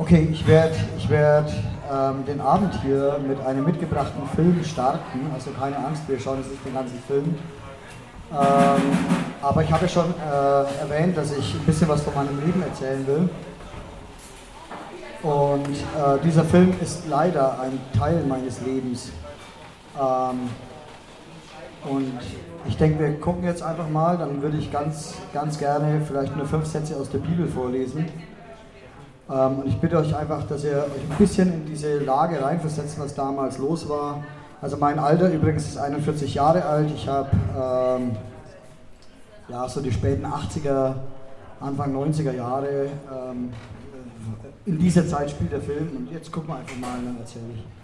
Okay, ich werde ich werd, ähm, den Abend hier mit einem mitgebrachten Film starten. Also keine Angst, wir schauen jetzt nicht den ganzen Film. Ähm, aber ich habe ja schon äh, erwähnt, dass ich ein bisschen was von meinem Leben erzählen will. Und äh, dieser Film ist leider ein Teil meines Lebens. Ähm, und ich denke, wir gucken jetzt einfach mal, dann würde ich ganz, ganz gerne vielleicht nur fünf Sätze aus der Bibel vorlesen. Ähm, und ich bitte euch einfach, dass ihr euch ein bisschen in diese Lage reinversetzt, was damals los war. Also mein Alter übrigens ist 41 Jahre alt. Ich habe ähm, ja, so die späten 80er, Anfang 90er Jahre. Ähm, in dieser Zeit spielt der Film und jetzt gucken wir einfach mal, dann erzähle ich.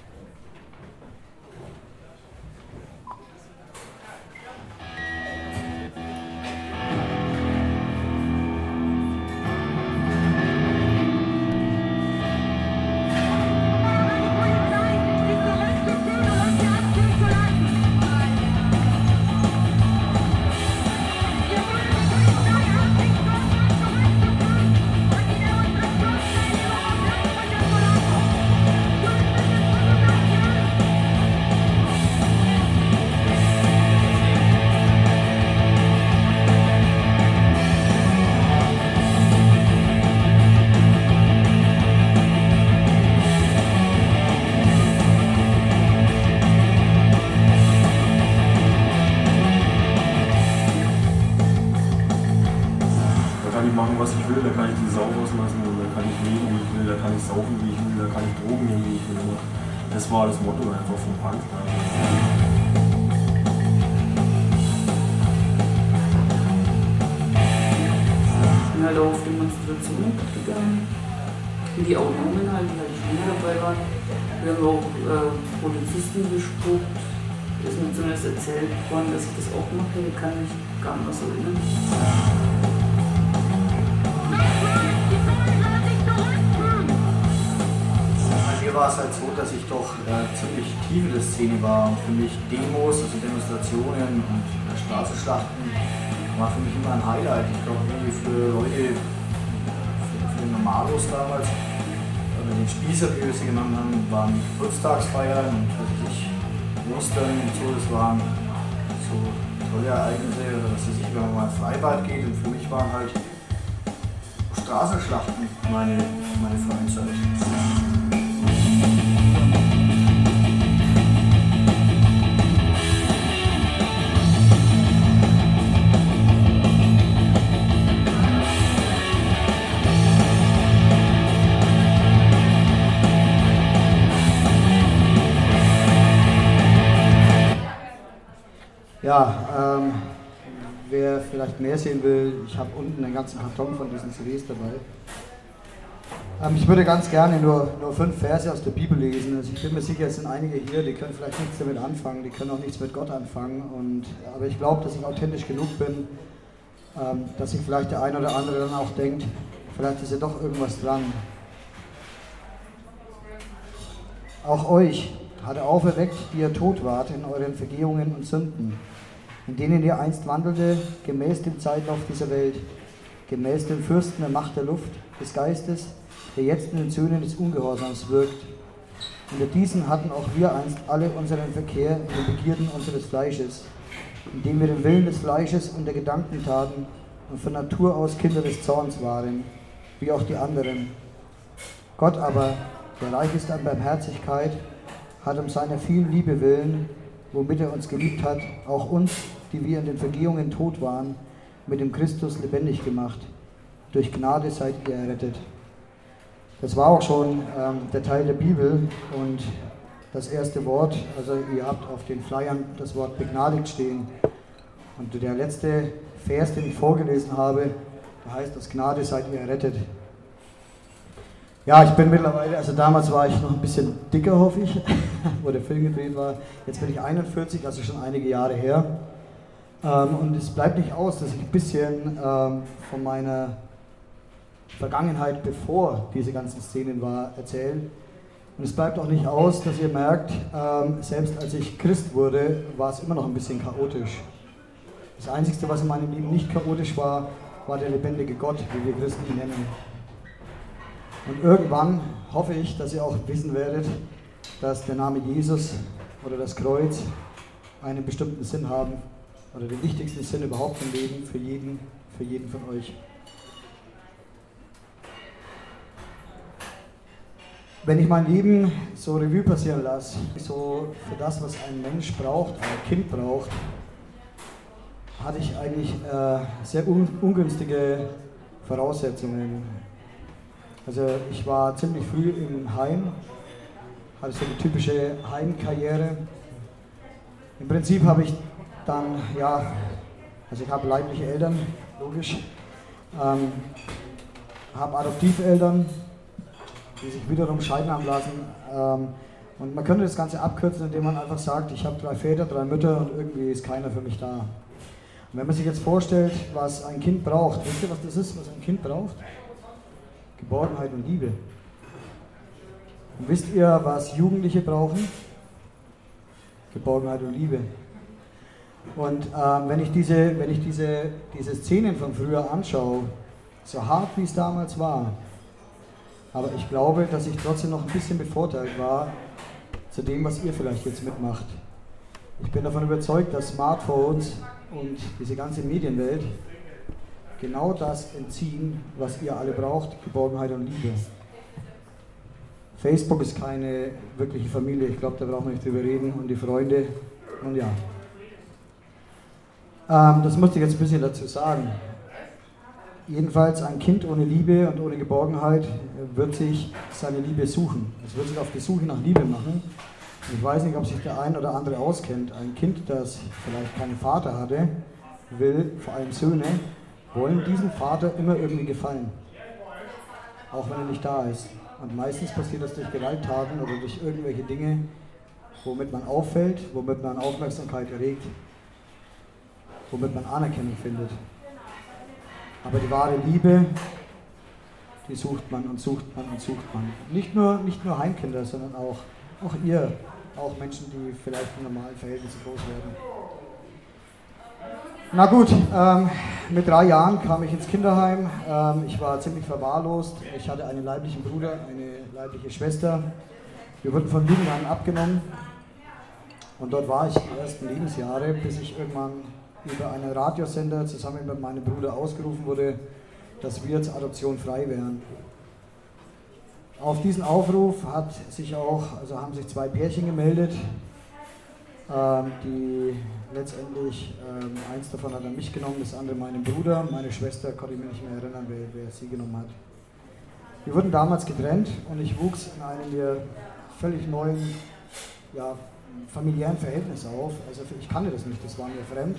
war das Motto einfach vom Punk. Ich bin halt auch auf Demonstrationen gegangen, die auch jungen halt, die halt schon dabei waren. Wir haben auch äh, Polizisten gespuckt. Das ist mir zumindest erzählt worden, dass ich das auch gemacht hätte, kann mich gar nicht mehr so erinnern. Szene war für mich Demos, also Demonstrationen und Straßenschlachten war für mich immer ein Highlight. Ich glaube, für Leute, für, für den Normalos damals, oder den Spießer, wie wir sie genannt haben, waren Geburtstagsfeiern und was ich, Ostern und so, das waren so tolle Ereignisse, oder dass es sich, wenn man mal ins Freibad geht und für mich waren halt Straßenschlachten meine, meine Freizeit. Vielleicht mehr sehen will, ich habe unten einen ganzen Karton von diesen CDs dabei. Ähm, ich würde ganz gerne nur, nur fünf Verse aus der Bibel lesen. Also ich bin mir sicher, es sind einige hier, die können vielleicht nichts damit anfangen, die können auch nichts mit Gott anfangen. Und, aber ich glaube, dass ich authentisch genug bin, ähm, dass sich vielleicht der eine oder andere dann auch denkt, vielleicht ist ja doch irgendwas dran. Auch euch hat er auferweckt, die ihr tot wart in euren Vergehungen und Sünden in denen ihr einst wandelte, gemäß dem Zeitlauf dieser Welt, gemäß dem Fürsten der Macht der Luft, des Geistes, der jetzt in den Söhnen des Ungehorsams wirkt. Unter diesen hatten auch wir einst alle unseren Verkehr in den Begierden unseres Fleisches, indem wir den Willen des Fleisches und der Gedanken taten und von Natur aus Kinder des Zorns waren, wie auch die anderen. Gott aber, der reich ist an Barmherzigkeit, hat um seiner vielen Liebe willen womit er uns geliebt hat, auch uns, die wir in den Vergehungen tot waren, mit dem Christus lebendig gemacht. Durch Gnade seid ihr errettet. Das war auch schon ähm, der Teil der Bibel und das erste Wort, also ihr habt auf den Flyern das Wort begnadigt stehen. Und der letzte Vers, den ich vorgelesen habe, heißt, aus Gnade seid ihr errettet. Ja, ich bin mittlerweile, also damals war ich noch ein bisschen dicker, hoffe ich, wo der Film gedreht war. Jetzt bin ich 41, also schon einige Jahre her. Ähm, und es bleibt nicht aus, dass ich ein bisschen ähm, von meiner Vergangenheit, bevor diese ganzen Szenen war, erzähle. Und es bleibt auch nicht aus, dass ihr merkt, ähm, selbst als ich Christ wurde, war es immer noch ein bisschen chaotisch. Das Einzige, was in meinem Leben nicht chaotisch war, war der lebendige Gott, wie wir Christen ihn nennen. Und irgendwann hoffe ich, dass ihr auch wissen werdet, dass der Name Jesus oder das Kreuz einen bestimmten Sinn haben oder den wichtigsten Sinn überhaupt im Leben für jeden, für jeden von euch. Wenn ich mein Leben so Revue passieren lasse, so für das, was ein Mensch braucht, ein Kind braucht, hatte ich eigentlich äh, sehr un ungünstige Voraussetzungen. Also ich war ziemlich früh im Heim, hatte so eine typische Heimkarriere. Im Prinzip habe ich dann, ja, also ich habe leibliche Eltern, logisch, ähm, habe Adoptiveltern, die sich wiederum scheiden haben lassen. Ähm, und man könnte das Ganze abkürzen, indem man einfach sagt, ich habe drei Väter, drei Mütter und irgendwie ist keiner für mich da. Und wenn man sich jetzt vorstellt, was ein Kind braucht, wisst ihr, was das ist, was ein Kind braucht? Geborgenheit und Liebe. Und wisst ihr, was Jugendliche brauchen? Geborgenheit und Liebe. Und ähm, wenn ich, diese, wenn ich diese, diese Szenen von früher anschaue, so hart wie es damals war, aber ich glaube, dass ich trotzdem noch ein bisschen bevorteilt war zu dem, was ihr vielleicht jetzt mitmacht. Ich bin davon überzeugt, dass Smartphones und diese ganze Medienwelt genau das entziehen, was ihr alle braucht, Geborgenheit und Liebe. Facebook ist keine wirkliche Familie, ich glaube, da brauchen wir nicht drüber reden und die Freunde und ja. Ähm, das musste ich jetzt ein bisschen dazu sagen. Jedenfalls ein Kind ohne Liebe und ohne Geborgenheit wird sich seine Liebe suchen. Es wird sich auf die Suche nach Liebe machen. Ich weiß nicht, ob sich der ein oder andere auskennt. Ein Kind, das vielleicht keinen Vater hatte, will, vor allem Söhne, wollen diesem Vater immer irgendwie gefallen. Auch wenn er nicht da ist. Und meistens passiert das durch Gewalttaten oder durch irgendwelche Dinge, womit man auffällt, womit man Aufmerksamkeit erregt, womit man Anerkennung findet. Aber die wahre Liebe, die sucht man und sucht man und sucht man. Nicht nur, nicht nur Heimkinder, sondern auch, auch ihr, auch Menschen, die vielleicht in normalen Verhältnissen groß werden. Na gut, ähm, mit drei Jahren kam ich ins Kinderheim. Ähm, ich war ziemlich verwahrlost. Ich hatte einen leiblichen Bruder, eine leibliche Schwester. Wir wurden von an abgenommen. Und dort war ich die ersten Lebensjahre, bis ich irgendwann über einen Radiosender zusammen mit meinem Bruder ausgerufen wurde, dass wir zur Adoption frei wären. Auf diesen Aufruf hat sich auch, also haben sich zwei Pärchen gemeldet, ähm, die letztendlich, ähm, eins davon hat er mich genommen, das andere meinen Bruder, meine Schwester konnte ich mich nicht mehr erinnern, wer, wer sie genommen hat. Wir wurden damals getrennt und ich wuchs in einem mir völlig neuen, ja, familiären Verhältnis auf. Also ich kannte das nicht, das war mir fremd.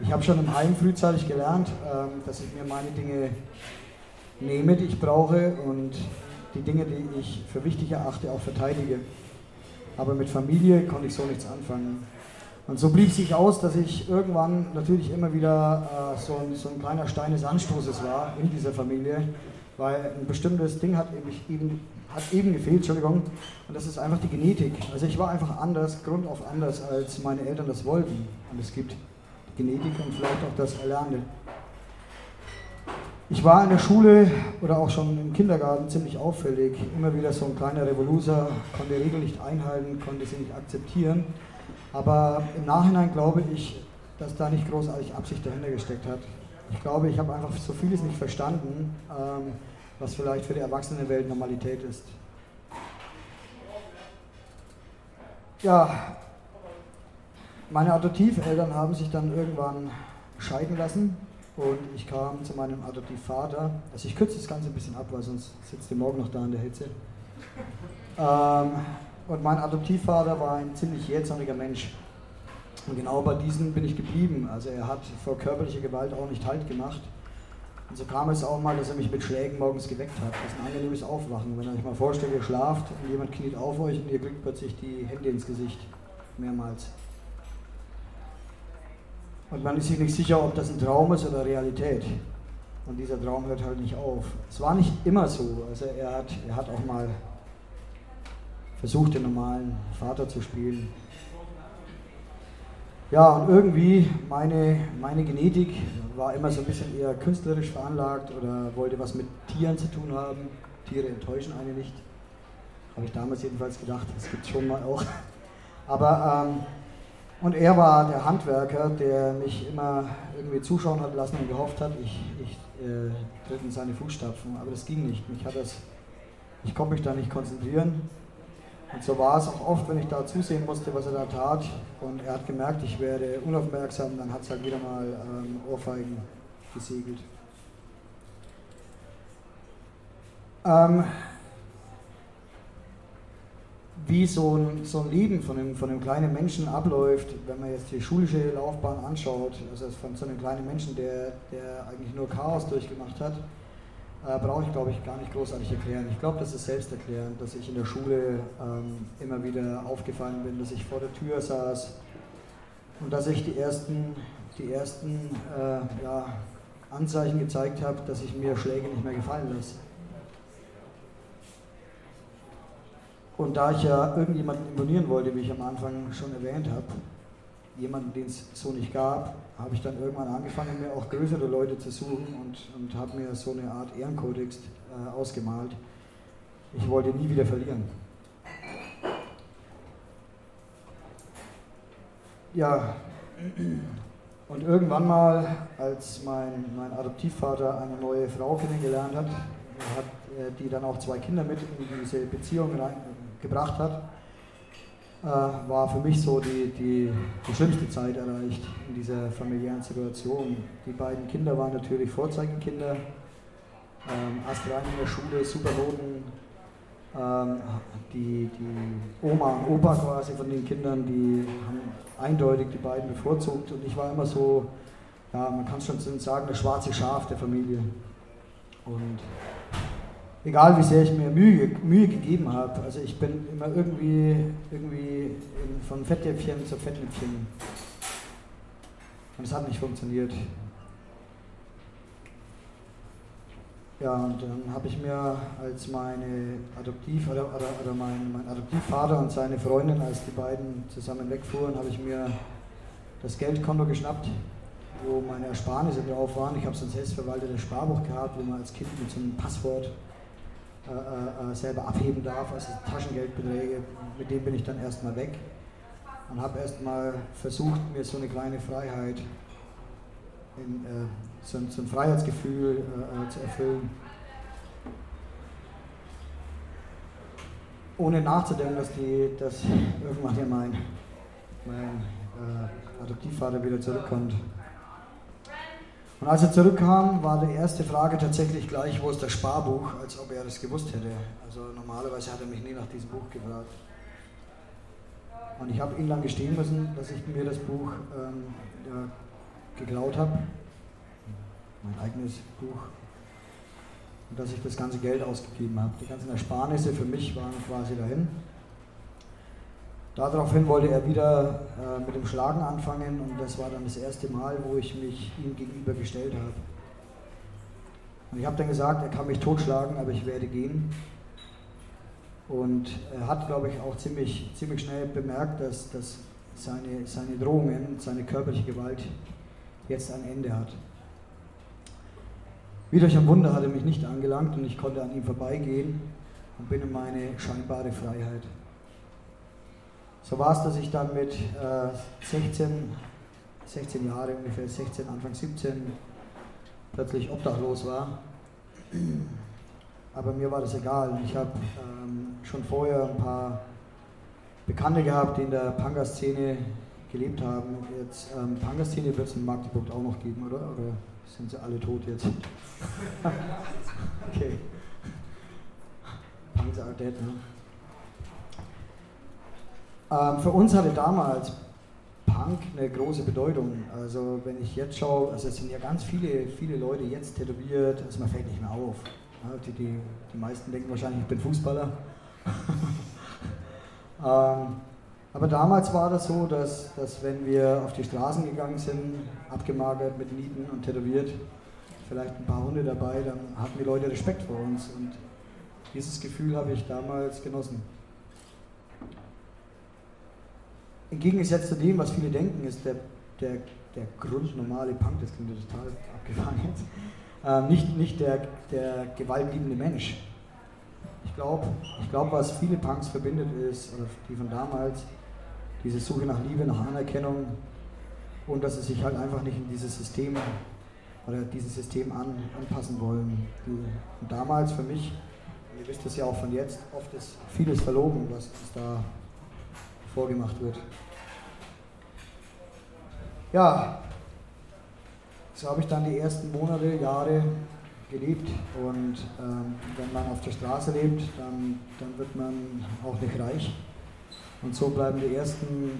Ich habe schon im Heim frühzeitig gelernt, ähm, dass ich mir meine Dinge nehme, die ich brauche und die Dinge, die ich für wichtig erachte, auch verteidige. Aber mit Familie konnte ich so nichts anfangen. Und so blieb sich aus, dass ich irgendwann natürlich immer wieder äh, so, ein, so, ein, kleiner Stein des Anstoßes war in dieser Familie, weil ein bestimmtes Ding hat eben, hat eben gefehlt, Entschuldigung, und das ist einfach die Genetik. Also ich war einfach anders, grundauf anders, als meine Eltern das wollten. Und es gibt Genetik und vielleicht auch das Erlernte. Ich war in der Schule oder auch schon im Kindergarten ziemlich auffällig. Immer wieder so ein kleiner Revoluzer, konnte die Regel nicht einhalten, konnte sie nicht akzeptieren. Aber im Nachhinein glaube ich, dass da nicht großartig Absicht dahinter gesteckt hat. Ich glaube, ich habe einfach so vieles nicht verstanden, ähm, was vielleicht für die Erwachsenenwelt Normalität ist. Ja, meine Adoptiveltern haben sich dann irgendwann scheiden lassen und ich kam zu meinem Adoptivvater. Also ich kürze das Ganze ein bisschen ab, weil sonst sitzt ihr morgen noch da in der Hitze. Ähm, und mein Adoptivvater war ein ziemlich jähzorniger Mensch. Und genau bei diesem bin ich geblieben. Also er hat vor körperlicher Gewalt auch nicht Halt gemacht. Und so kam es auch mal, dass er mich mit Schlägen morgens geweckt hat. Das ist ein angenehmes Aufwachen. Wenn ihr euch mal vorstellt, ihr schlaft und jemand kniet auf euch und ihr kriegt plötzlich die Hände ins Gesicht. Mehrmals. Und man ist sich nicht sicher, ob das ein Traum ist oder Realität. Und dieser Traum hört halt nicht auf. Es war nicht immer so. Also er hat, er hat auch mal versucht, den normalen Vater zu spielen. Ja, und irgendwie meine, meine Genetik war immer so ein bisschen eher künstlerisch veranlagt oder wollte was mit Tieren zu tun haben. Tiere enttäuschen eine nicht. Habe ich damals jedenfalls gedacht, das gibt es schon mal auch. Aber, ähm, und er war der Handwerker, der mich immer irgendwie zuschauen hat lassen und gehofft hat, ich, ich äh, tritt in seine Fußstapfen. Aber das ging nicht. Mich hat das, ich konnte mich da nicht konzentrieren. Und so war es auch oft, wenn ich da zusehen musste, was er da tat. Und er hat gemerkt, ich werde unaufmerksam, dann hat es halt wieder mal ähm, Ohrfeigen gesegelt. Ähm, wie so ein, so ein Leben von einem, von einem kleinen Menschen abläuft, wenn man jetzt die schulische Laufbahn anschaut, also von so einem kleinen Menschen, der, der eigentlich nur Chaos durchgemacht hat, äh, brauche ich, glaube ich, gar nicht großartig erklären. Ich glaube, das ist selbsterklärend, dass ich in der Schule ähm, immer wieder aufgefallen bin, dass ich vor der Tür saß und dass ich die ersten, die ersten äh, ja, Anzeichen gezeigt habe, dass ich mir Schläge nicht mehr gefallen lasse. Und da ich ja irgendjemanden imponieren wollte, wie ich am Anfang schon erwähnt habe, jemanden, den es so nicht gab, habe ich dann irgendwann angefangen, mir auch größere Leute zu suchen und, und habe mir so eine Art Ehrenkodex äh, ausgemalt. Ich wollte nie wieder verlieren. Ja, und irgendwann mal, als mein, mein Adoptivvater eine neue Frau kennengelernt hat, hat äh, die dann auch zwei Kinder mit in diese Beziehung rein, gebracht hat, äh, war für mich so die, die, die schlimmste Zeit erreicht in dieser familiären Situation. Die beiden Kinder waren natürlich Vorzeigekinder, ähm, astrein in der Schule, super Noten. Ähm, die, die Oma und Opa quasi von den Kindern, die haben eindeutig die beiden bevorzugt und ich war immer so, ja, man kann schon sagen, das schwarze Schaf der Familie. Und egal wie sehr ich mir Mühe, Mühe gegeben habe. Also ich bin immer irgendwie, irgendwie von Fettnäpfchen zu Fettnäpfchen. Und es hat nicht funktioniert. Ja, und dann habe ich mir als meine Adoptiv oder, oder, oder mein, mein Adoptivvater und seine Freundin, als die beiden zusammen wegfuhren, habe ich mir das Geldkonto geschnappt, wo meine Ersparnisse drauf waren. Ich habe so ein selbstverwaltetes Sparbuch gehabt, wo man als Kind mit so einem Passwort äh, äh, selber abheben darf, also Taschengeldbeträge, mit denen bin ich dann erstmal weg und habe erstmal versucht, mir so eine kleine Freiheit, in, äh, so, ein, so, ein, Freiheitsgefühl äh, äh, zu erfüllen. Ohne nachzudenken, dass, die, dass irgendwann ja mein, mein äh, Adoptivvater wieder zurückkommt. Und als er zurückkam, war die erste Frage tatsächlich gleich, wo ist das Sparbuch, als ob er das gewusst hätte. Also normalerweise hat er mich nie nach diesem Buch gefragt. Und ich habe ihn dann gestehen müssen, dass ich mir das Buch ähm, ja, geklaut habe, mein eigenes Buch, und dass ich das ganze Geld ausgegeben habe. Die ganzen Ersparnisse für mich waren quasi dahin. Daraufhin wollte er wieder äh, mit dem Schlagen anfangen und das war dann das erste Mal, wo ich mich ihm gegenüber gestellt habe. Und ich habe dann gesagt, er kann mich totschlagen, aber ich werde gehen. Und er hat, glaube ich, auch ziemlich, ziemlich schnell bemerkt, dass, dass seine, seine Drohungen, seine körperliche Gewalt jetzt ein Ende hat. Wie durch ein Wunder hat er mich nicht angelangt und ich konnte an ihm vorbeigehen und bin in meine scheinbare Freiheit. So war es, dass ich dann mit äh, 16, 16 Jahre, ungefähr 16, Anfang 17, plötzlich obdachlos war. Aber mir war das egal. Ich habe ähm, schon vorher ein paar Bekannte gehabt, die in der Panga-Szene gelebt haben. Jetzt ähm, Panga-Szene wird es in Magdeburg auch noch geben, oder? Oder sind sie alle tot jetzt? okay. Panga are dead, ne? Ähm, für uns hatte damals Punk eine große Bedeutung. Also wenn ich jetzt schaue, also es sind ja ganz viele, viele Leute jetzt tätowiert, also man fällt nicht mehr auf. Die, die, die meisten denken wahrscheinlich, ich bin Fußballer. ähm, aber damals war das so, dass, dass wenn wir auf die Straßen gegangen sind, abgemagert mit Nieten und tätowiert, vielleicht ein paar Hunde dabei, dann hatten die Leute Respekt vor uns. Und dieses Gefühl habe ich damals genossen. Im Gegensatz zu dem, was viele denken, ist der, der, der grundnormale Punk, das klingt total abgefahren jetzt, äh, nicht, nicht der, der gewaltliebende Mensch. glaube, ich glaub, was viele Punks verbindet ist, oder die von damals, diese Suche nach Liebe, nach Anerkennung und dass sie sich halt einfach nicht in dieses System oder dieses System an, anpassen wollen. Die, und damals für mich, ihr wisst es ja auch von jetzt, oft ist vieles verlogen, was da vorgemacht wird. Ja, so habe ich dann die ersten Monate, Jahre gelebt. Und ähm, wenn man auf der Straße lebt, dann, dann wird man auch nicht reich. Und so bleiben die ersten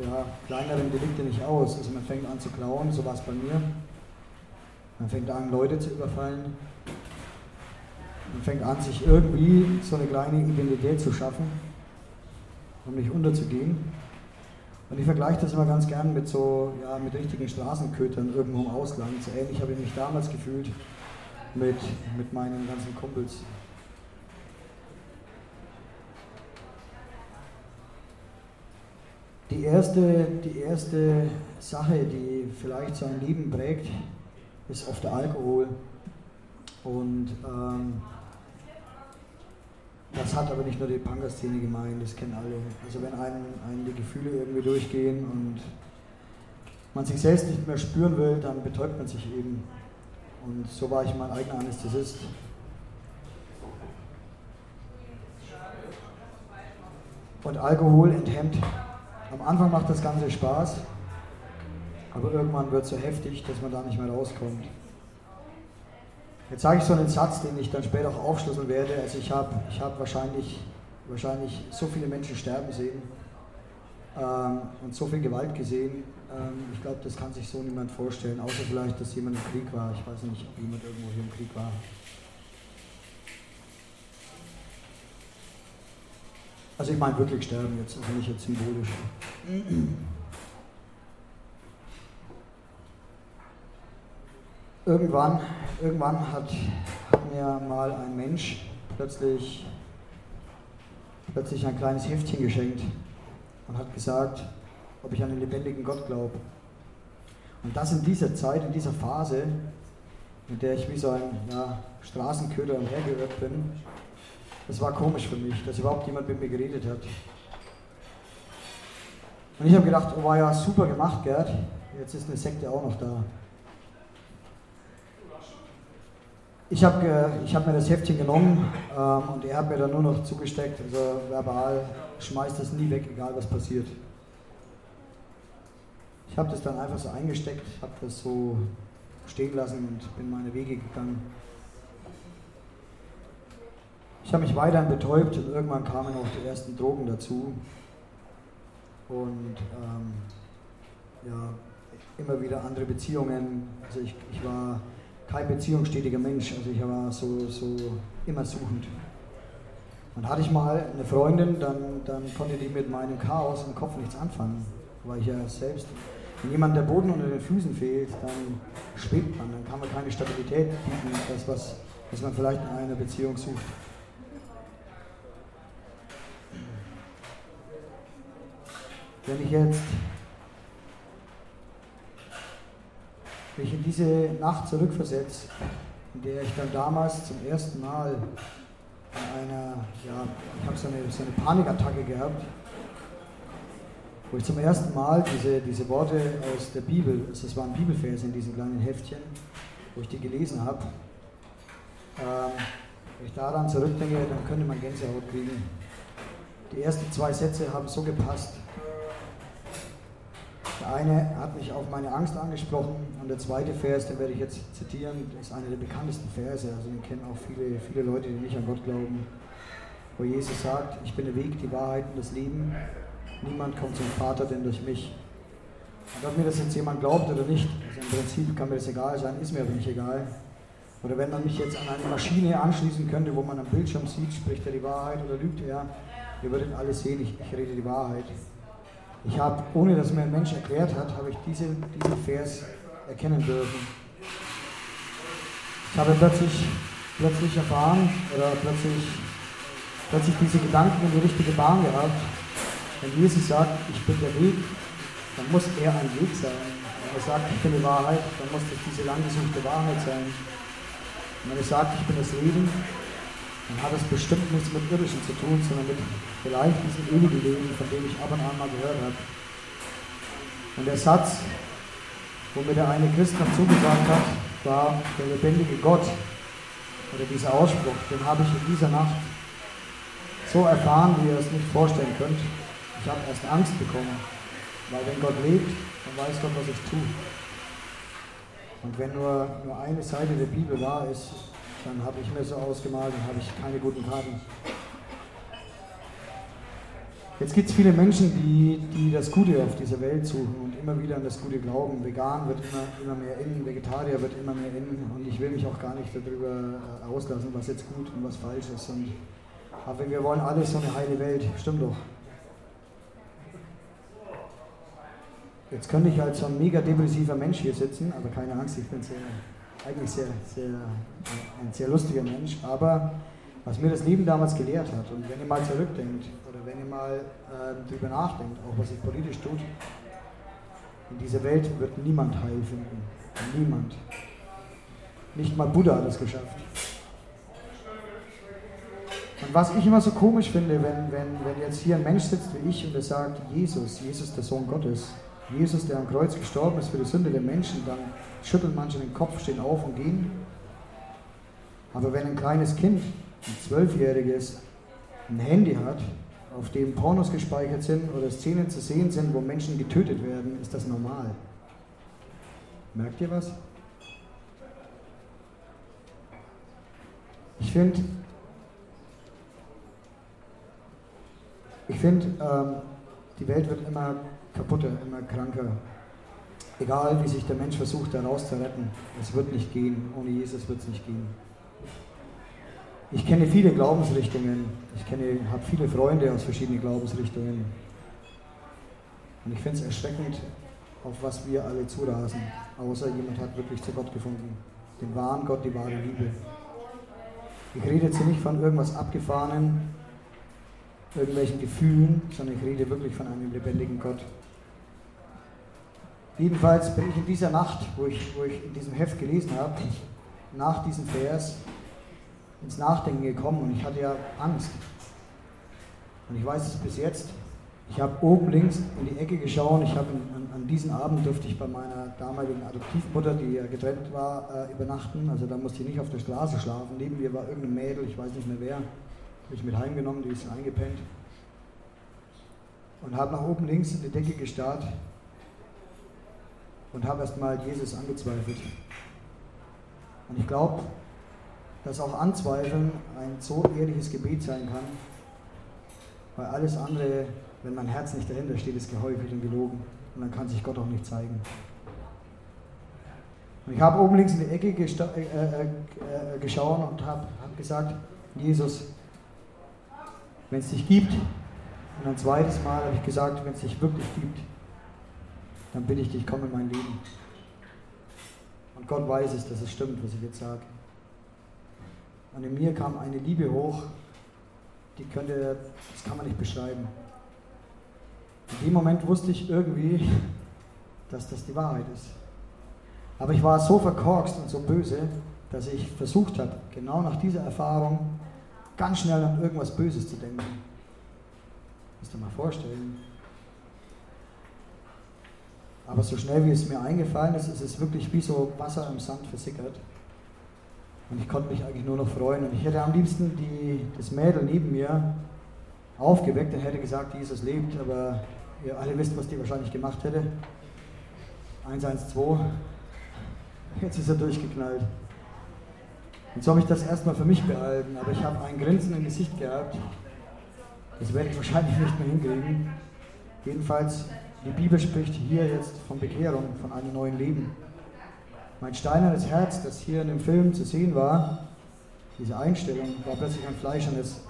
ja, kleineren Delikte nicht aus. Also man fängt an zu klauen, so war es bei mir. Man fängt an, Leute zu überfallen. Man fängt an, sich irgendwie so eine kleine Identität zu schaffen, um nicht unterzugehen. Und ich vergleiche das immer ganz gern mit so, ja, mit richtigen Straßenkötern irgendwo im Ausland. So ähnlich habe ich mich damals gefühlt mit, mit meinen ganzen Kumpels. Die erste, die erste Sache, die vielleicht so ein Leben prägt, ist oft der Alkohol. Und ähm, das hat aber nicht nur die Punker-Szene gemeint, das kennen alle. Also wenn einem, einem die Gefühle irgendwie durchgehen und man sich selbst nicht mehr spüren will, dann betäubt man sich eben. Und so war ich mein eigener Anästhesist. Und Alkohol enthemmt. Am Anfang macht das Ganze Spaß, aber irgendwann wird es so heftig, dass man da nicht mehr rauskommt. Jetzt sage ich so einen Satz, den ich dann später auch aufschlüsseln werde. Also ich habe ich hab wahrscheinlich, wahrscheinlich so viele Menschen sterben sehen ähm, und so viel Gewalt gesehen. Ähm, ich glaube, das kann sich so niemand vorstellen, außer vielleicht, dass jemand im Krieg war. Ich weiß nicht, ob jemand irgendwo hier im Krieg war. Also ich meine wirklich sterben jetzt, also nicht jetzt symbolisch. irgendwann, irgendwann hat, hat mir mal ein Mensch plötzlich, plötzlich ein kleines Heftchen geschenkt und hat gesagt, ob ich an den lebendigen Gott glaube. Und das in dieser Zeit, in dieser Phase, in der ich wie so ein ja, Straßenköder umhergehört bin, das war komisch für mich, dass überhaupt jemand mit mir geredet hat. Und ich habe gedacht, oh war ja super gemacht, Gerd, jetzt ist eine Sekte auch noch da. Ich habe ich hab mir das Heftchen genommen ähm, und er hat mir dann nur noch zugesteckt, also verbal, schmeißt das nie weg, egal was passiert. Ich habe das dann einfach so eingesteckt, habe das so stehen lassen und bin meine Wege gegangen. Ich habe mich weiterhin betäubt und irgendwann kamen auch die ersten Drogen dazu. Und ähm, ja, immer wieder andere Beziehungen. Also ich, ich war kein beziehungsstetiger Mensch. Also ich war so, so immer suchend. Und hatte ich mal eine Freundin, dann, dann konnte die mit meinem Chaos im Kopf nichts anfangen. Weil ich ja selbst, wenn jemand der Boden unter den Füßen fehlt, dann schwebt man, dann kann man keine Stabilität bieten, das, was, was man vielleicht in einer Beziehung sucht. Wenn ich jetzt mich in diese Nacht zurückversetzt, in der ich dann damals zum ersten Mal an einer, ja, ich habe so eine, so eine Panikattacke gehabt, wo ich zum ersten Mal diese, diese Worte aus der Bibel, also es waren Bibelverse in diesen kleinen Heftchen, wo ich die gelesen habe, ähm, wenn ich daran zurückdenke, dann könnte man Gänsehaut kriegen. Die ersten zwei Sätze haben so gepasst. Eine hat mich auf meine Angst angesprochen und der zweite Vers, den werde ich jetzt zitieren, ist einer der bekanntesten Verse, also den kennen auch viele, viele Leute, die nicht an Gott glauben, wo Jesus sagt, ich bin der Weg, die Wahrheit und das Leben, niemand kommt zum Vater denn durch mich. Und ob mir das jetzt jemand glaubt oder nicht, also im Prinzip kann mir das egal sein, ist mir aber nicht egal. Oder wenn man mich jetzt an eine Maschine anschließen könnte, wo man am Bildschirm sieht, spricht er die Wahrheit oder lügt er, ihr würdet alles sehen, ich, ich rede die Wahrheit. Ich habe, ohne dass mir ein Mensch erklärt hat, habe ich diese, diesen Vers erkennen dürfen. Ich habe plötzlich, plötzlich erfahren oder plötzlich, plötzlich diese Gedanken in die richtige Bahn gehabt. Wenn Jesus sagt, ich bin der Weg, dann muss er ein Weg sein. Wenn er sagt, ich bin die Wahrheit, dann muss das diese langgesuchte Wahrheit sein. Wenn er sagt, ich bin das Leben, dann hat es bestimmt nichts mit Irdischen zu tun, sondern mit vielleicht diesem ewigen Leben, von dem ich ab und an mal gehört habe. Und der Satz, wo mir der eine Christ noch zugesagt hat, war der lebendige Gott. Oder dieser Ausspruch, den habe ich in dieser Nacht so erfahren, wie ihr es nicht vorstellen könnt. Ich habe erst Angst bekommen, weil wenn Gott lebt, dann weiß Gott, was ich tue. Und wenn nur, nur eine Seite der Bibel wahr ist, dann habe ich mir so ausgemalt, dann habe ich keine guten Karten. Jetzt gibt es viele Menschen, die, die das Gute auf dieser Welt suchen und immer wieder an das Gute glauben. Vegan wird immer, immer mehr in, Vegetarier wird immer mehr in und ich will mich auch gar nicht darüber äh, auslassen, was jetzt gut und was falsch ist. Und, aber wir wollen alle so eine heile Welt, stimmt doch. Jetzt könnte ich als so ein mega depressiver Mensch hier sitzen, aber keine Angst, ich bin sehr, eigentlich sehr, sehr, ein sehr lustiger Mensch. Aber was mir das Leben damals gelehrt hat, und wenn ihr mal zurückdenkt, wenn ihr mal äh, drüber nachdenkt, auch was sich politisch tut, in dieser Welt wird niemand Heil finden. Niemand. Nicht mal Buddha hat es geschafft. Und was ich immer so komisch finde, wenn, wenn, wenn jetzt hier ein Mensch sitzt wie ich und er sagt, Jesus, Jesus der Sohn Gottes, Jesus, der am Kreuz gestorben ist für die Sünde der Menschen, dann schütteln manche den Kopf, stehen auf und gehen. Aber wenn ein kleines Kind, ein Zwölfjähriges, ein Handy hat auf dem Pornos gespeichert sind oder Szenen zu sehen sind, wo Menschen getötet werden, ist das normal. Merkt ihr was? Ich finde, ich finde, ähm, die Welt wird immer kaputter, immer kranker. Egal, wie sich der Mensch versucht, da rauszuretten, es wird nicht gehen. Ohne Jesus wird es nicht gehen. Ich kenne viele Glaubensrichtungen. Ich habe viele Freunde aus verschiedenen Glaubensrichtungen. Und ich finde es erschreckend, auf was wir alle zurasen, außer jemand hat wirklich zu Gott gefunden. Den wahren Gott, die wahre Liebe. Ich rede jetzt hier nicht von irgendwas Abgefahrenen, irgendwelchen Gefühlen, sondern ich rede wirklich von einem lebendigen Gott. Jedenfalls bin ich in dieser Nacht, wo ich, wo ich in diesem Heft gelesen habe, nach diesem Vers, ins Nachdenken gekommen und ich hatte ja Angst. Und ich weiß es bis jetzt. Ich habe oben links in die Ecke geschaut. Ich habe an, an diesem Abend durfte ich bei meiner damaligen Adoptivmutter, die ja getrennt war, äh, übernachten. Also da musste ich nicht auf der Straße schlafen. Neben mir war irgendein Mädel, ich weiß nicht mehr wer. Habe ich mit heimgenommen, die ist eingepennt. Und habe nach oben links in die Decke gestarrt und habe erstmal Jesus angezweifelt. Und ich glaube, dass auch Anzweifeln ein so ehrliches Gebet sein kann, weil alles andere, wenn mein Herz nicht dahinter steht, ist geheuchelt und gelogen und dann kann sich Gott auch nicht zeigen. Und ich habe oben links in die Ecke äh, äh, äh, geschaut und habe hab gesagt, Jesus, wenn es dich gibt, und ein zweites Mal habe ich gesagt, wenn es dich wirklich gibt, dann bitte ich dich, komm in mein Leben. Und Gott weiß es, dass es stimmt, was ich jetzt sage. Und in mir kam eine Liebe hoch, die könnte, das kann man nicht beschreiben. In dem Moment wusste ich irgendwie, dass das die Wahrheit ist. Aber ich war so verkorkst und so böse, dass ich versucht habe, genau nach dieser Erfahrung ganz schnell an irgendwas Böses zu denken. Musst du mal vorstellen. Aber so schnell wie es mir eingefallen ist, ist es wirklich wie so Wasser im Sand versickert. Und ich konnte mich eigentlich nur noch freuen. Und ich hätte am liebsten die, das Mädel neben mir aufgeweckt und hätte gesagt, Jesus lebt, aber ihr alle wisst, was die wahrscheinlich gemacht hätte. 112. Jetzt ist er durchgeknallt. Und so habe ich das erstmal für mich behalten, aber ich habe ein Grinsen im Gesicht gehabt. Das werde ich wahrscheinlich nicht mehr hinkriegen. Jedenfalls, die Bibel spricht hier jetzt von Bekehrung, von einem neuen Leben. Mein steinernes Herz, das hier in dem Film zu sehen war, diese Einstellung, war plötzlich ein fleischernes.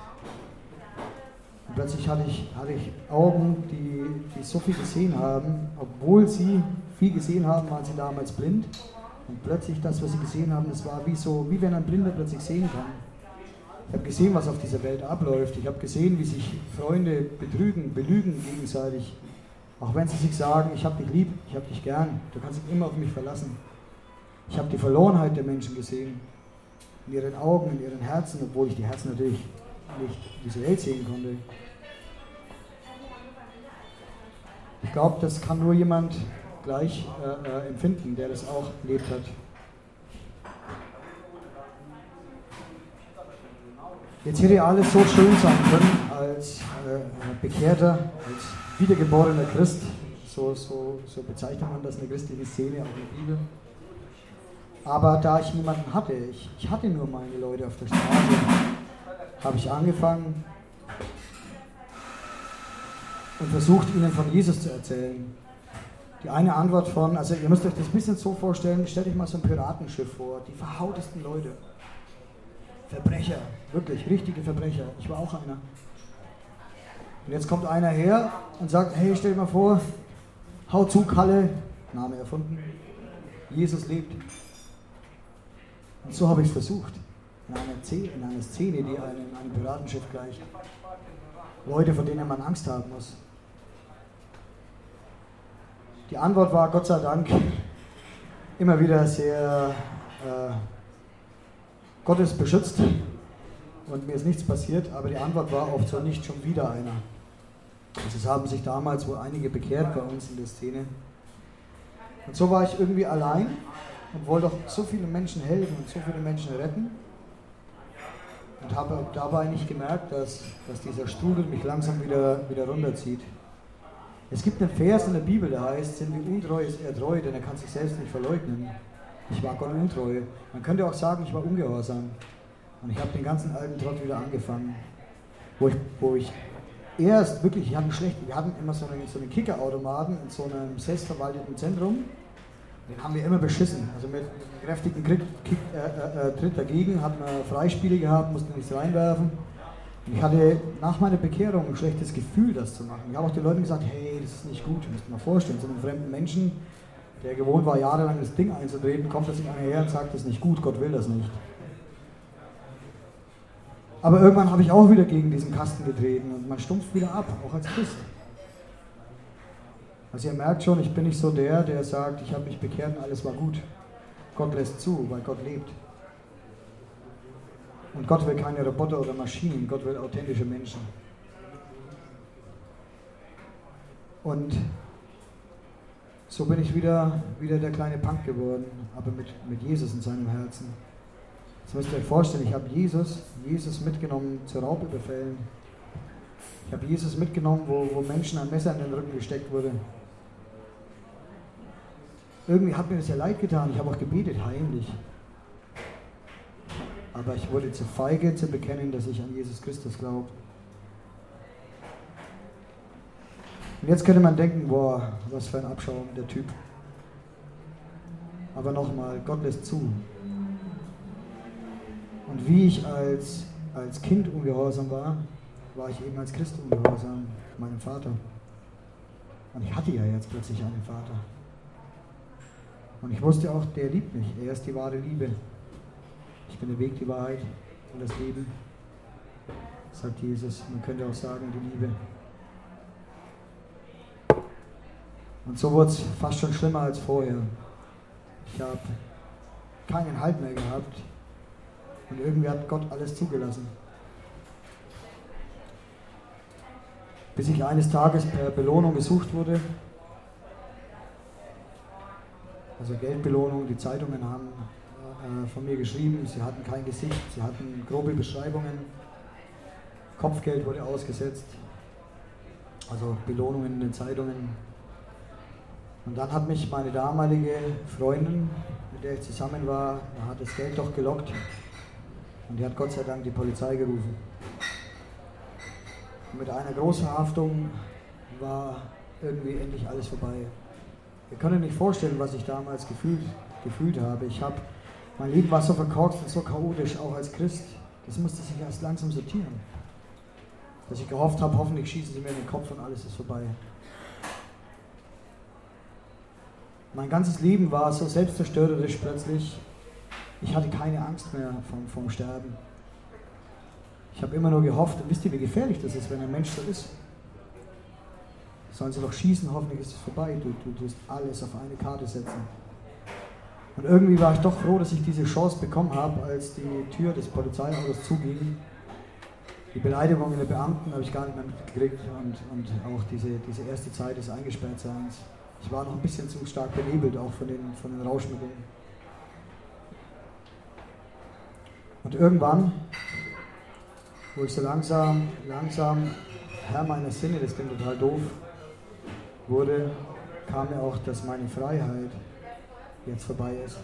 Und plötzlich hatte ich, hatte ich Augen, die, die so viel gesehen haben, obwohl sie viel gesehen haben, waren sie damals blind. Und plötzlich das, was sie gesehen haben, das war wie so, wie wenn ein Blinder plötzlich sehen kann. Ich habe gesehen, was auf dieser Welt abläuft. Ich habe gesehen, wie sich Freunde betrügen, belügen gegenseitig. Auch wenn sie sich sagen, ich habe dich lieb, ich habe dich gern, du kannst dich immer auf mich verlassen. Ich habe die Verlorenheit der Menschen gesehen. in ihren Augen, in ihren Herzen, obwohl ich die Herzen natürlich nicht visuell sehen konnte. Ich glaube, das kann nur jemand gleich äh, äh, empfinden, der das auch erlebt hat. Jetzt hätte alles so schön sein können als äh, Bekehrter, als wiedergeborener Christ. So, so, so bezeichnet man das in der christlichen Szene, auch in der Bibel. Aber da ich niemanden hatte, ich, ich hatte nur meine Leute auf der Straße, habe ich angefangen und versucht, ihnen von Jesus zu erzählen. Die eine Antwort von, also ihr müsst euch das ein bisschen so vorstellen, stellt euch mal so ein Piratenschiff vor, die verhautesten Leute. Verbrecher, wirklich, richtige Verbrecher. Ich war auch einer. Und jetzt kommt einer her und sagt, hey, stell dir mal vor, hau zu, Kalle, Name erfunden, Jesus lebt. Und so habe ich es versucht, in einer, Szene, in einer Szene, die einem, einem Piratenschiff gleicht. Leute, von denen man Angst haben muss. Die Antwort war Gott sei Dank immer wieder sehr äh, Gottes beschützt und mir ist nichts passiert, aber die Antwort war oft so nicht schon wieder einer. Also es haben sich damals wohl einige bekehrt bei uns in der Szene. Und so war ich irgendwie allein und wollte auch so viele Menschen helfen und so viele Menschen retten. Und habe dabei nicht gemerkt, dass, dass dieser Strudel mich langsam wieder, wieder runterzieht. Es gibt einen Vers in der Bibel, der heißt, sind wir untreu, ist er treu, denn er kann sich selbst nicht verleugnen. Ich war Gott untreu. Man könnte auch sagen, ich war ungehorsam. Und ich habe den ganzen alten Trott wieder angefangen. Wo ich, wo ich erst wirklich, ich hatte schlecht, wir hatten immer so einen, so einen Kickerautomaten in so einem selbstverwalteten Zentrum. Den haben wir immer beschissen. Also mit kräftigen Kick, Kick, äh, äh, äh, Tritt dagegen, hatten wir Freispiele gehabt, mussten nichts reinwerfen. Und ich hatte nach meiner Bekehrung ein schlechtes Gefühl, das zu machen. Ich habe auch den Leuten gesagt, hey, das ist nicht gut, müsst ihr mal vorstellen, so einen fremden Menschen, der gewohnt war, jahrelang das Ding einzutreten, kommt das nicht her und sagt, das ist nicht gut, Gott will das nicht. Aber irgendwann habe ich auch wieder gegen diesen Kasten getreten und man stumpft wieder ab, auch als Christ. Also ihr merkt schon, ich bin nicht so der, der sagt, ich habe mich bekehrt und alles war gut. Gott lässt zu, weil Gott lebt. Und Gott will keine Roboter oder Maschinen, Gott will authentische Menschen. Und so bin ich wieder, wieder der kleine Punk geworden, aber mit, mit Jesus in seinem Herzen. Das müsst ihr euch vorstellen, ich habe Jesus, Jesus mitgenommen zu Raubüberfällen. Ich habe Jesus mitgenommen, wo, wo Menschen ein Messer in den Rücken gesteckt wurde. Irgendwie hat mir das ja leid getan. Ich habe auch gebetet, heimlich. Aber ich wurde zu feige zu bekennen, dass ich an Jesus Christus glaube. Und jetzt könnte man denken, boah, was für ein Abschaum der Typ. Aber nochmal, Gott lässt zu. Und wie ich als, als Kind ungehorsam war, war ich eben als Christ ungehorsam meinem Vater. Und ich hatte ja jetzt plötzlich einen Vater. Und ich wusste auch, der liebt mich. Er ist die wahre Liebe. Ich bin der Weg, die Wahrheit und das Leben, sagt Jesus. Man könnte auch sagen, die Liebe. Und so wurde es fast schon schlimmer als vorher. Ich habe keinen Halt mehr gehabt. Und irgendwie hat Gott alles zugelassen. Bis ich eines Tages per Belohnung gesucht wurde. Also Geldbelohnung, die Zeitungen haben äh, von mir geschrieben, sie hatten kein Gesicht, sie hatten grobe Beschreibungen. Kopfgeld wurde ausgesetzt. Also Belohnungen in den Zeitungen. Und dann hat mich meine damalige Freundin, mit der ich zusammen war, hat das Geld doch gelockt. Und die hat Gott sei Dank die Polizei gerufen. Und mit einer großen Haftung war irgendwie endlich alles vorbei. Ihr könnt euch nicht vorstellen, was ich damals gefühlt, gefühlt habe. Ich habe, mein Leben war so verkorkst und so chaotisch, auch als Christ. Das musste sich erst langsam sortieren. Dass ich gehofft habe, hoffentlich schießen sie mir in den Kopf und alles ist vorbei. Mein ganzes Leben war so selbstzerstörerisch plötzlich. Ich hatte keine Angst mehr vom, vom Sterben. Ich habe immer nur gehofft, wisst ihr, wie gefährlich das ist, wenn ein Mensch so ist? Sollen sie doch schießen, hoffentlich ist es vorbei. Du, du tust alles auf eine Karte setzen. Und irgendwie war ich doch froh, dass ich diese Chance bekommen habe, als die Tür des Polizeiautos zuging. Die Beleidigungen der Beamten habe ich gar nicht mehr mitgekriegt und, und auch diese, diese erste Zeit des Eingesperrtseins. Ich war noch ein bisschen zu stark benebelt, auch von den, von den Rauschmitteln. Und irgendwann, wo ich so langsam, langsam Herr meiner Sinne, das klingt total doof, wurde, kam mir auch, dass meine Freiheit jetzt vorbei ist.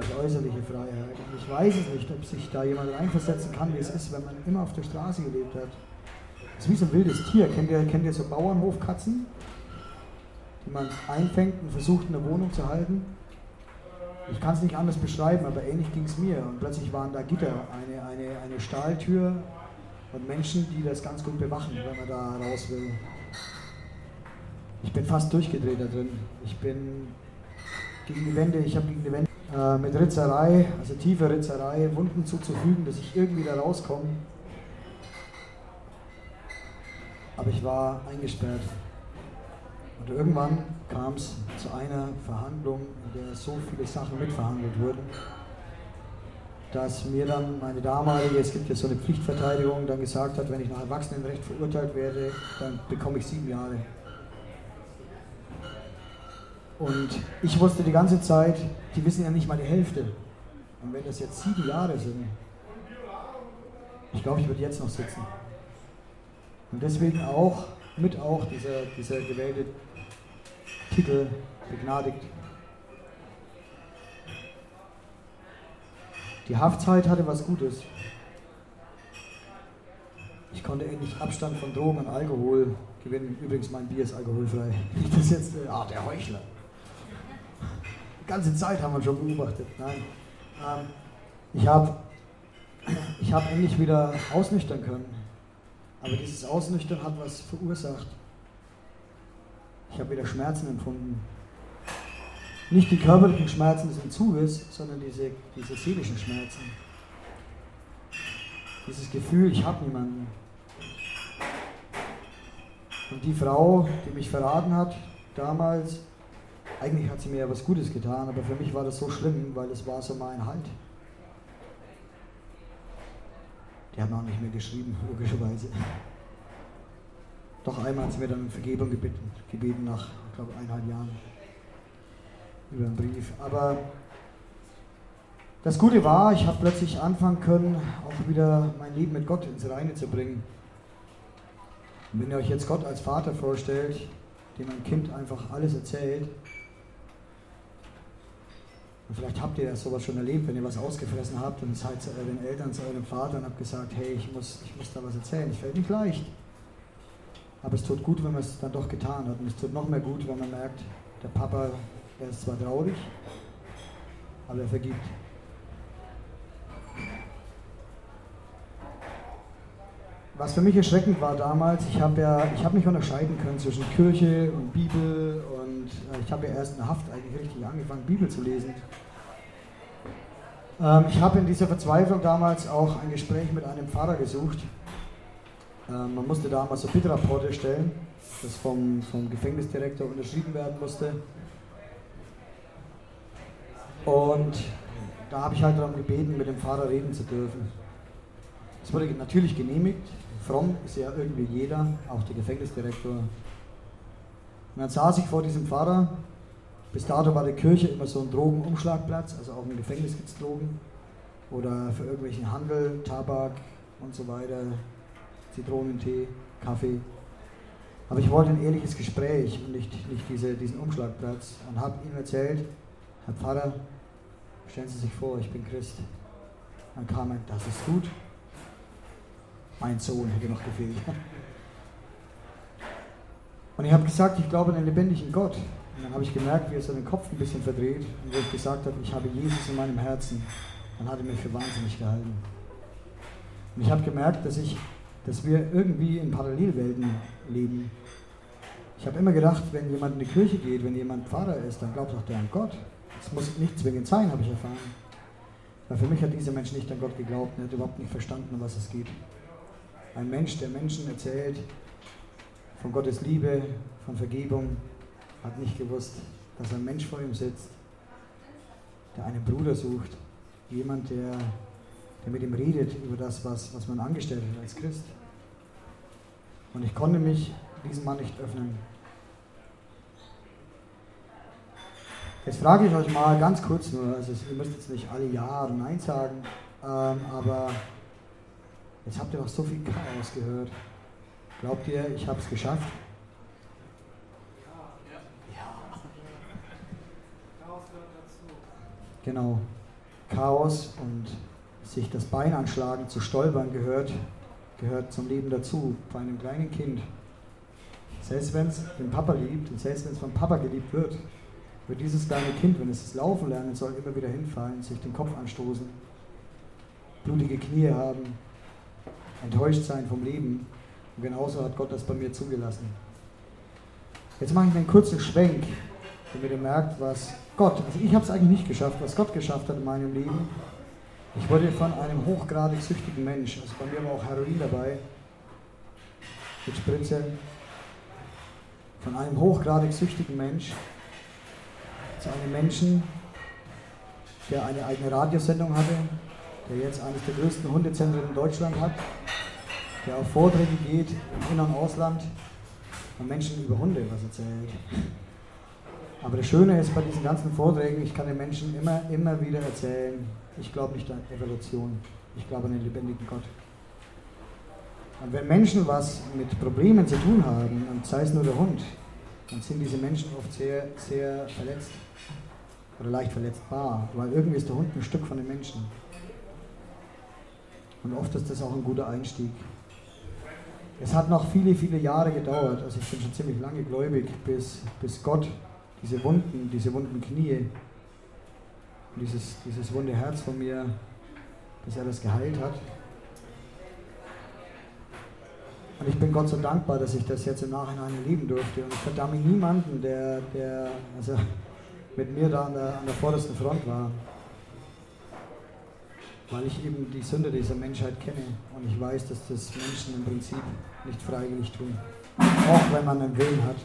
Die äußerliche Freiheit. Und ich weiß es nicht, ob sich da jemand reinversetzen kann, wie es ist, wenn man immer auf der Straße gelebt hat. Das ist wie so ein wildes Tier. Kennt ihr, kennt ihr so Bauernhofkatzen, die man einfängt und versucht, in der Wohnung zu halten? Ich kann es nicht anders beschreiben, aber ähnlich ging es mir. Und plötzlich waren da Gitter, eine, eine, eine Stahltür und Menschen, die das ganz gut bewachen, wenn man da raus will. Ich bin fast durchgedreht da drin. Ich bin gegen die Wände, ich habe gegen die Wände äh, mit Ritzerei, also tiefe Ritzerei, Wunden zuzufügen, dass ich irgendwie da rauskomme. Aber ich war eingesperrt. Und irgendwann kam es zu einer Verhandlung, in der so viele Sachen mitverhandelt wurden, dass mir dann meine damalige, es gibt ja so eine Pflichtverteidigung, dann gesagt hat, wenn ich nach Erwachsenenrecht verurteilt werde, dann bekomme ich sieben Jahre. Und ich wusste die ganze Zeit, die wissen ja nicht mal die Hälfte. Und wenn das jetzt sieben Jahre sind, ich glaube, ich würde jetzt noch sitzen. Und deswegen auch, mit auch dieser, dieser gewählte Titel begnadigt. Die Haftzeit hatte was Gutes. Ich konnte endlich Abstand von Drogen und Alkohol gewinnen. Übrigens, mein Bier ist alkoholfrei. Nicht das jetzt, äh, ah, der Heuchler. Die ganze Zeit haben wir schon beobachtet. Nein. Ähm, ich habe ich hab endlich wieder ausnüchtern können. Aber dieses Ausnüchtern hat was verursacht. Ich habe wieder Schmerzen empfunden. Nicht die körperlichen Schmerzen des Entzuges, sondern diese, diese seelischen Schmerzen. Dieses Gefühl, ich habe niemanden. Und die Frau, die mich verraten hat, damals, eigentlich hat sie mir ja was Gutes getan, aber für mich war das so schlimm, weil es war so mein Halt. Die hat noch nicht mehr geschrieben, logischerweise. Doch einmal hat sie mir dann Vergebung gebeten, gebeten nach, ich glaube, eineinhalb Jahren über einen Brief. Aber das Gute war, ich habe plötzlich anfangen können, auch wieder mein Leben mit Gott ins Reine zu bringen. Und wenn ihr euch jetzt Gott als Vater vorstellt, dem ein Kind einfach alles erzählt, und vielleicht habt ihr sowas schon erlebt, wenn ihr was ausgefressen habt und seid zu euren Eltern, zu eurem Vater und habt gesagt, hey, ich muss, ich muss da was erzählen. Es fällt nicht leicht. Aber es tut gut, wenn man es dann doch getan hat. Und es tut noch mehr gut, wenn man merkt, der Papa, er ist zwar traurig, aber er vergibt. Was für mich erschreckend war damals, ich habe ja, ich habe mich unterscheiden können zwischen Kirche und Bibel und äh, ich habe ja erst in Haft eigentlich richtig angefangen, Bibel zu lesen. Ähm, ich habe in dieser Verzweiflung damals auch ein Gespräch mit einem Pfarrer gesucht, ähm, man musste damals so Bittrapporte stellen, das vom, vom Gefängnisdirektor unterschrieben werden musste. Und da habe ich halt darum gebeten, mit dem Pfarrer reden zu dürfen. Es wurde natürlich genehmigt. Fromm ist ja irgendwie jeder, auch der Gefängnisdirektor. Und dann saß ich vor diesem Pfarrer. Bis dato war die Kirche immer so ein Drogenumschlagplatz, also auch im Gefängnis gibt es Drogen. Oder für irgendwelchen Handel, Tabak und so weiter, Zitronentee, Kaffee. Aber ich wollte ein ehrliches Gespräch und nicht, nicht diese, diesen Umschlagplatz und habe ihm erzählt, Herr Pfarrer, stellen Sie sich vor, ich bin Christ. Dann kam er, das ist gut. Mein Sohn hätte noch gefehlt. Und ich habe gesagt, ich glaube an den lebendigen Gott. Und dann habe ich gemerkt, wie er seinen Kopf ein bisschen verdreht und wo ich gesagt habe, ich habe Jesus in meinem Herzen. Dann hat er mich für wahnsinnig gehalten. Und ich habe gemerkt, dass ich dass wir irgendwie in Parallelwelten leben. Ich habe immer gedacht, wenn jemand in die Kirche geht, wenn jemand Pfarrer ist, dann glaubt auch der an Gott. Das muss nicht zwingend sein, habe ich erfahren. Weil für mich hat dieser Mensch nicht an Gott geglaubt und hat überhaupt nicht verstanden, um was es geht. Ein Mensch, der Menschen erzählt von Gottes Liebe, von Vergebung, hat nicht gewusst, dass ein Mensch vor ihm sitzt, der einen Bruder sucht, jemand, der, der mit ihm redet über das, was, was man angestellt hat als Christ. Und ich konnte mich diesem Mann nicht öffnen. Jetzt frage ich euch mal ganz kurz nur, also ihr müsst jetzt nicht alle Ja oder Nein sagen, ähm, aber jetzt habt ihr doch so viel Chaos gehört. Glaubt ihr, ich habe es geschafft? Genau. Chaos und sich das Bein anschlagen, zu stolpern gehört, gehört zum Leben dazu, bei einem kleinen Kind. Selbst wenn es den Papa liebt und selbst wenn es vom Papa geliebt wird, wird dieses kleine Kind, wenn es das Laufen lernen soll, immer wieder hinfallen, sich den Kopf anstoßen, blutige Knie haben, enttäuscht sein vom Leben. Und genauso hat Gott das bei mir zugelassen. Jetzt mache ich einen kurzen Schwenk, damit ihr merkt, was Gott, also ich habe es eigentlich nicht geschafft, was Gott geschafft hat in meinem Leben. Ich wurde von einem hochgradig süchtigen Mensch, also bei mir war auch Heroin dabei, mit Spritze, von einem hochgradig süchtigen Mensch zu einem Menschen, der eine eigene Radiosendung hatte, der jetzt eines der größten Hundezentren in Deutschland hat, der auf Vorträge geht im In- und Ausland und Menschen über Hunde was erzählt. Aber das Schöne ist bei diesen ganzen Vorträgen, ich kann den Menschen immer, immer wieder erzählen, ich glaube nicht an Evolution, ich glaube an den lebendigen Gott. Und wenn Menschen was mit Problemen zu tun haben, und sei es nur der Hund, dann sind diese Menschen oft sehr, sehr verletzt oder leicht verletzbar, weil irgendwie ist der Hund ein Stück von den Menschen. Und oft ist das auch ein guter Einstieg. Es hat noch viele, viele Jahre gedauert, also ich bin schon ziemlich lange gläubig, bis, bis Gott diese Wunden, diese wunden Knie, dieses, dieses wunde Herz von mir, bis er das geheilt hat. Und ich bin Gott so dankbar, dass ich das jetzt im Nachhinein erleben durfte. Und ich verdamme niemanden, der, der also mit mir da an der, an der vordersten Front war. Weil ich eben die Sünde dieser Menschheit kenne. Und ich weiß, dass das Menschen im Prinzip nicht freiwillig tun. Auch wenn man einen Willen hat.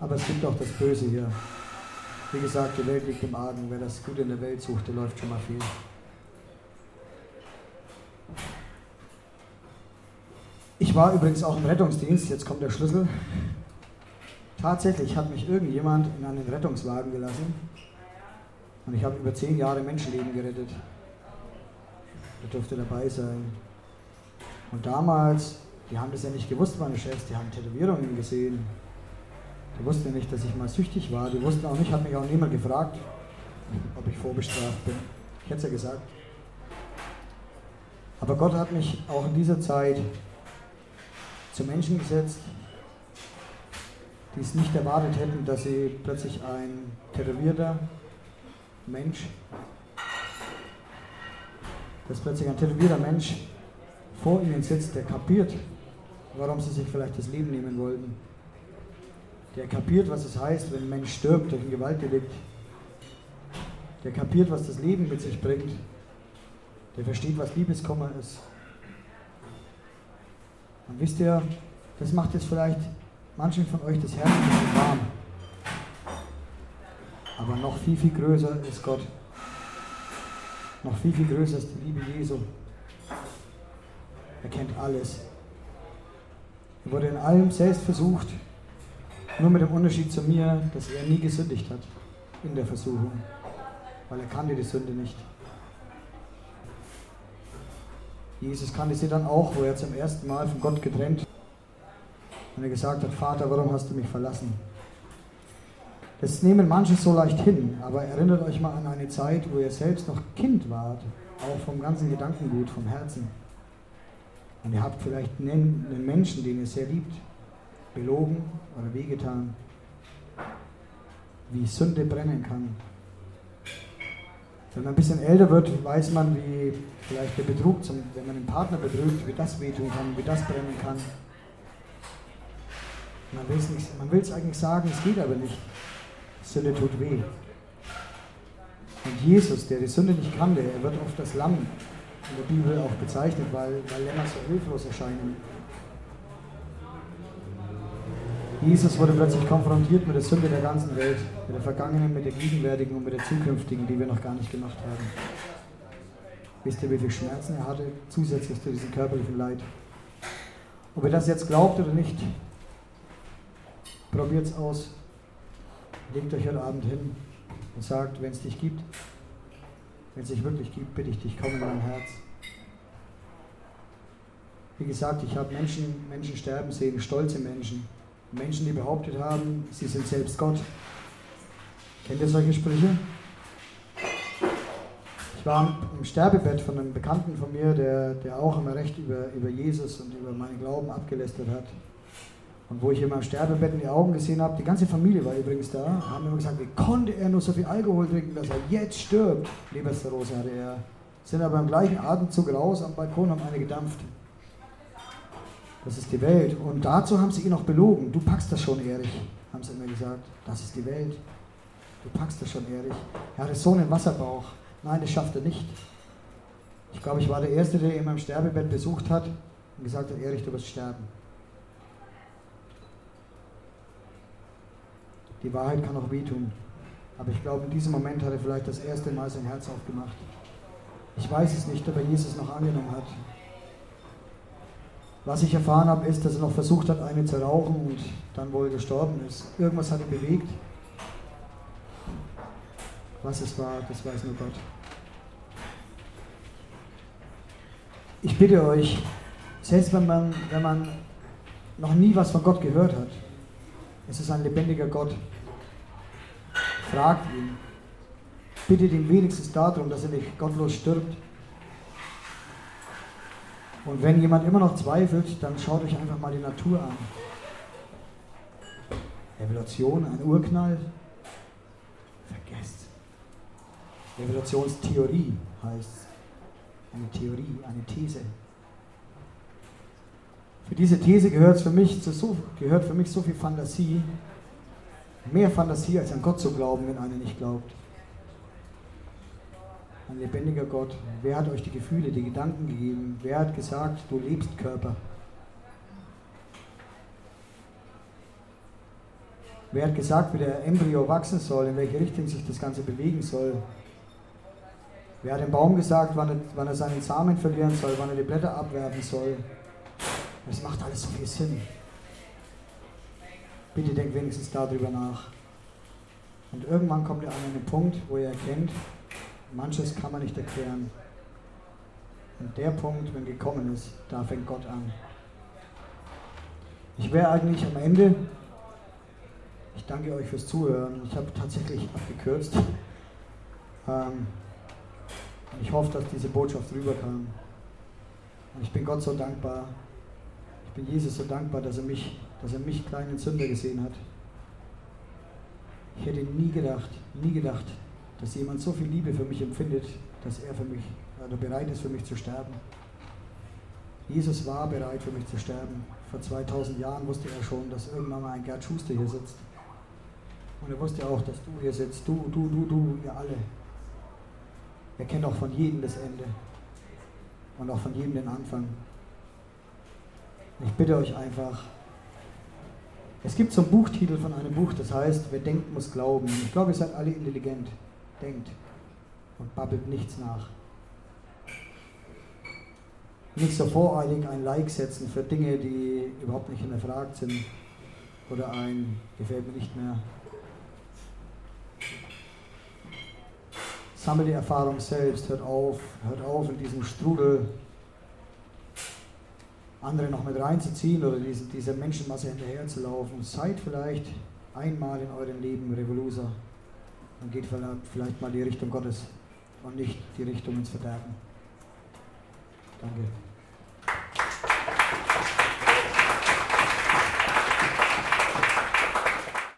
Aber es gibt auch das Böse hier. Wie gesagt, die Welt liegt im Argen. Wer das Gute in der Welt sucht, der läuft schon mal viel. Ich war übrigens auch im Rettungsdienst, jetzt kommt der Schlüssel. Tatsächlich hat mich irgendjemand in einen Rettungswagen gelassen und ich habe über zehn Jahre Menschenleben gerettet. Ich durfte dabei sein. Und damals, die haben das ja nicht gewusst, meine Chefs, die haben Tätowierungen gesehen. Die wussten nicht, dass ich mal süchtig war. Die wussten auch nicht, hat mich auch niemand gefragt, ob ich vorbestraft bin. Ich hätte es ja gesagt. Aber Gott hat mich auch in dieser Zeit zu Menschen gesetzt, die es nicht erwartet hätten, dass sie plötzlich ein tätowierter Mensch, dass plötzlich ein tätowierter Mensch vor ihnen sitzt, der kapiert, warum sie sich vielleicht das Leben nehmen wollten der kapiert, was es heißt, wenn ein Mensch stirbt durch ein Gewaltdelikt. Der kapiert, was das Leben mit sich bringt. Der versteht, was Liebeskummer ist. Und wisst ihr, das macht jetzt vielleicht manchen von euch das Herz bisschen warm. Aber noch viel, viel größer ist Gott. Noch viel, viel größer ist die Liebe Jesu. Er kennt alles. Er wurde in allem selbst versucht, nur mit dem Unterschied zu mir, dass er nie gesündigt hat in der Versuchung, weil er kannte die Sünde nicht. Jesus kannte sie dann auch, wo er zum ersten Mal von Gott getrennt und er gesagt hat, Vater, warum hast du mich verlassen? Das nehmen manche so leicht hin, aber erinnert euch mal an eine Zeit, wo ihr selbst noch Kind wart, auch vom ganzen Gedankengut, vom Herzen. Und ihr habt vielleicht einen Menschen, den ihr sehr liebt, belogen oder wehgetan, wie Sünde brennen kann. Wenn man ein bisschen älter wird, weiß man, wie vielleicht der Betrug, zum, wenn man den Partner betrügt, wie das wehtun kann, wie das brennen kann. Man will es eigentlich sagen, es geht aber nicht. Sünde tut weh. Und Jesus, der die Sünde nicht kannte, er wird oft das Lamm in der Bibel auch bezeichnet, weil, weil Lämmer so hilflos erscheinen. Jesus wurde plötzlich konfrontiert mit der Sünde der ganzen Welt, mit der vergangenen, mit der gegenwärtigen und mit der zukünftigen, die wir noch gar nicht gemacht haben. Wisst ihr, wie viele Schmerzen er hatte, zusätzlich zu diesem körperlichen Leid? Ob ihr das jetzt glaubt oder nicht, probiert es aus. Legt euch heute Abend hin und sagt, wenn es dich gibt, wenn es dich wirklich gibt, bitte ich dich, komm in mein Herz. Wie gesagt, ich habe Menschen, Menschen sterben sehen, stolze Menschen. Menschen, die behauptet haben, sie sind selbst Gott. Kennt ihr solche Sprüche? Ich war im Sterbebett von einem Bekannten von mir, der, der auch immer recht über, über Jesus und über meinen Glauben abgelästert hat. Und wo ich immer im Sterbebett in die Augen gesehen habe, die ganze Familie war übrigens da, haben immer gesagt, wie konnte er nur so viel Alkohol trinken, dass er jetzt stirbt? Lebersterose hatte er. Sind aber im gleichen Atemzug raus am Balkon, haben eine gedampft. Das ist die Welt. Und dazu haben sie ihn auch belogen. Du packst das schon, Erich, haben sie immer gesagt. Das ist die Welt. Du packst das schon, Erich. Er hatte so einen Wasserbauch. Nein, das schafft er nicht. Ich glaube, ich war der Erste, der ihn im Sterbebett besucht hat und gesagt hat, Erich, du wirst sterben. Die Wahrheit kann auch wehtun. Aber ich glaube, in diesem Moment hat er vielleicht das erste Mal sein Herz aufgemacht. Ich weiß es nicht, ob er Jesus noch angenommen hat. Was ich erfahren habe, ist, dass er noch versucht hat, eine zu rauchen und dann wohl gestorben ist. Irgendwas hat ihn bewegt. Was es war, das weiß nur Gott. Ich bitte euch, selbst wenn man, wenn man noch nie was von Gott gehört hat, es ist ein lebendiger Gott. Fragt ihn. Bittet ihn wenigstens darum, dass er nicht gottlos stirbt. Und wenn jemand immer noch zweifelt, dann schaut euch einfach mal die Natur an. Evolution, ein Urknall? Vergesst. Evolutionstheorie heißt eine Theorie, eine These. Für diese These gehört für mich, so, gehört für mich so viel Fantasie, mehr Fantasie als an Gott zu glauben, wenn einer nicht glaubt. Ein lebendiger Gott. Wer hat euch die Gefühle, die Gedanken gegeben? Wer hat gesagt, du lebst Körper? Wer hat gesagt, wie der Embryo wachsen soll, in welche Richtung sich das Ganze bewegen soll? Wer hat dem Baum gesagt, wann er, wann er seinen Samen verlieren soll, wann er die Blätter abwerfen soll? Das macht alles so viel Sinn. Bitte denkt wenigstens darüber nach. Und irgendwann kommt ihr an einen Punkt, wo ihr erkennt, manches kann man nicht erklären. Und der Punkt, wenn gekommen ist, da fängt Gott an. Ich wäre eigentlich am Ende. Ich danke euch fürs Zuhören. Ich habe tatsächlich abgekürzt. Ähm, ich hoffe, dass diese Botschaft rüberkam. Und ich bin Gott so dankbar. Ich bin Jesus so dankbar, dass er mich, dass er mich kleinen Sünder gesehen hat. Ich hätte nie gedacht, nie gedacht, dass jemand so viel Liebe für mich empfindet, dass er für mich oder bereit ist, für mich zu sterben. Jesus war bereit, für mich zu sterben. Vor 2000 Jahren wusste er schon, dass irgendwann mal ein Gerd Schuster hier sitzt. Und er wusste auch, dass du hier sitzt, du, du, du, du, ihr alle. Er kennt auch von jedem das Ende und auch von jedem den Anfang. Ich bitte euch einfach, es gibt so einen Buchtitel von einem Buch, das heißt, wer denkt, muss glauben. Ich glaube, ihr seid alle intelligent. Denkt und babbelt nichts nach. Nicht so voreilig ein Like setzen für Dinge, die überhaupt nicht hinterfragt sind. Oder ein gefällt mir nicht mehr. Sammelt die Erfahrung selbst, hört auf, hört auf in diesem Strudel andere noch mit reinzuziehen oder diese, dieser Menschenmasse hinterherzulaufen. Seid vielleicht einmal in eurem Leben Revoluzer und geht vielleicht mal die Richtung Gottes und nicht die Richtung ins Verderben. Danke.